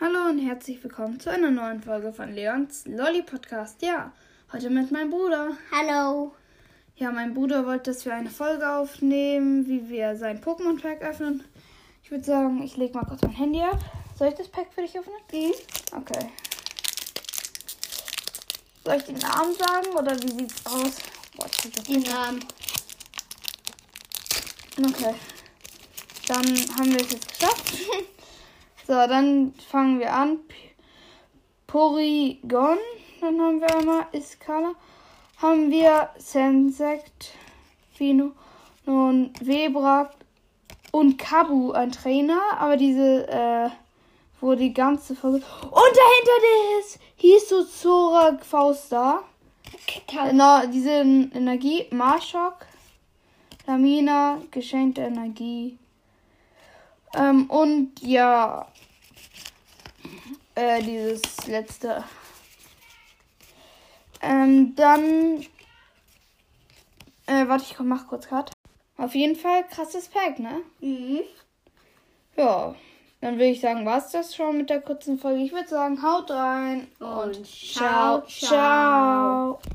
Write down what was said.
Hallo und herzlich willkommen zu einer neuen Folge von Leons Lolly Podcast. Ja, heute mit meinem Bruder. Hallo. Ja, mein Bruder wollte, dass wir eine Folge aufnehmen, wie wir sein Pokémon-Pack öffnen. Ich würde sagen, ich lege mal kurz mein Handy ab. Soll ich das Pack für dich öffnen? Mhm. Okay. Soll ich den Namen sagen oder wie sieht's aus? Boah, ich Den Namen. Okay. Dann haben wir es jetzt geschafft. So, dann fangen wir an. Porygon. Dann haben wir einmal Iskala. Haben wir Sensect, Fino, nun Webra und Kabu, ein Trainer. Aber diese, äh, wo die ganze Folge. Und dahinter das hieß so Zora Fausta. Genau, diese Energie. Marschok. Lamina, geschenkte Energie. Ähm, und ja, äh, dieses letzte. Ähm, dann, äh, warte, ich mach kurz Cut. Auf jeden Fall krasses Pack, ne? Mhm. Ja, dann würde ich sagen, war's das schon mit der kurzen Folge. Ich würde sagen, haut rein Und ciao, ciao, ciao. ciao.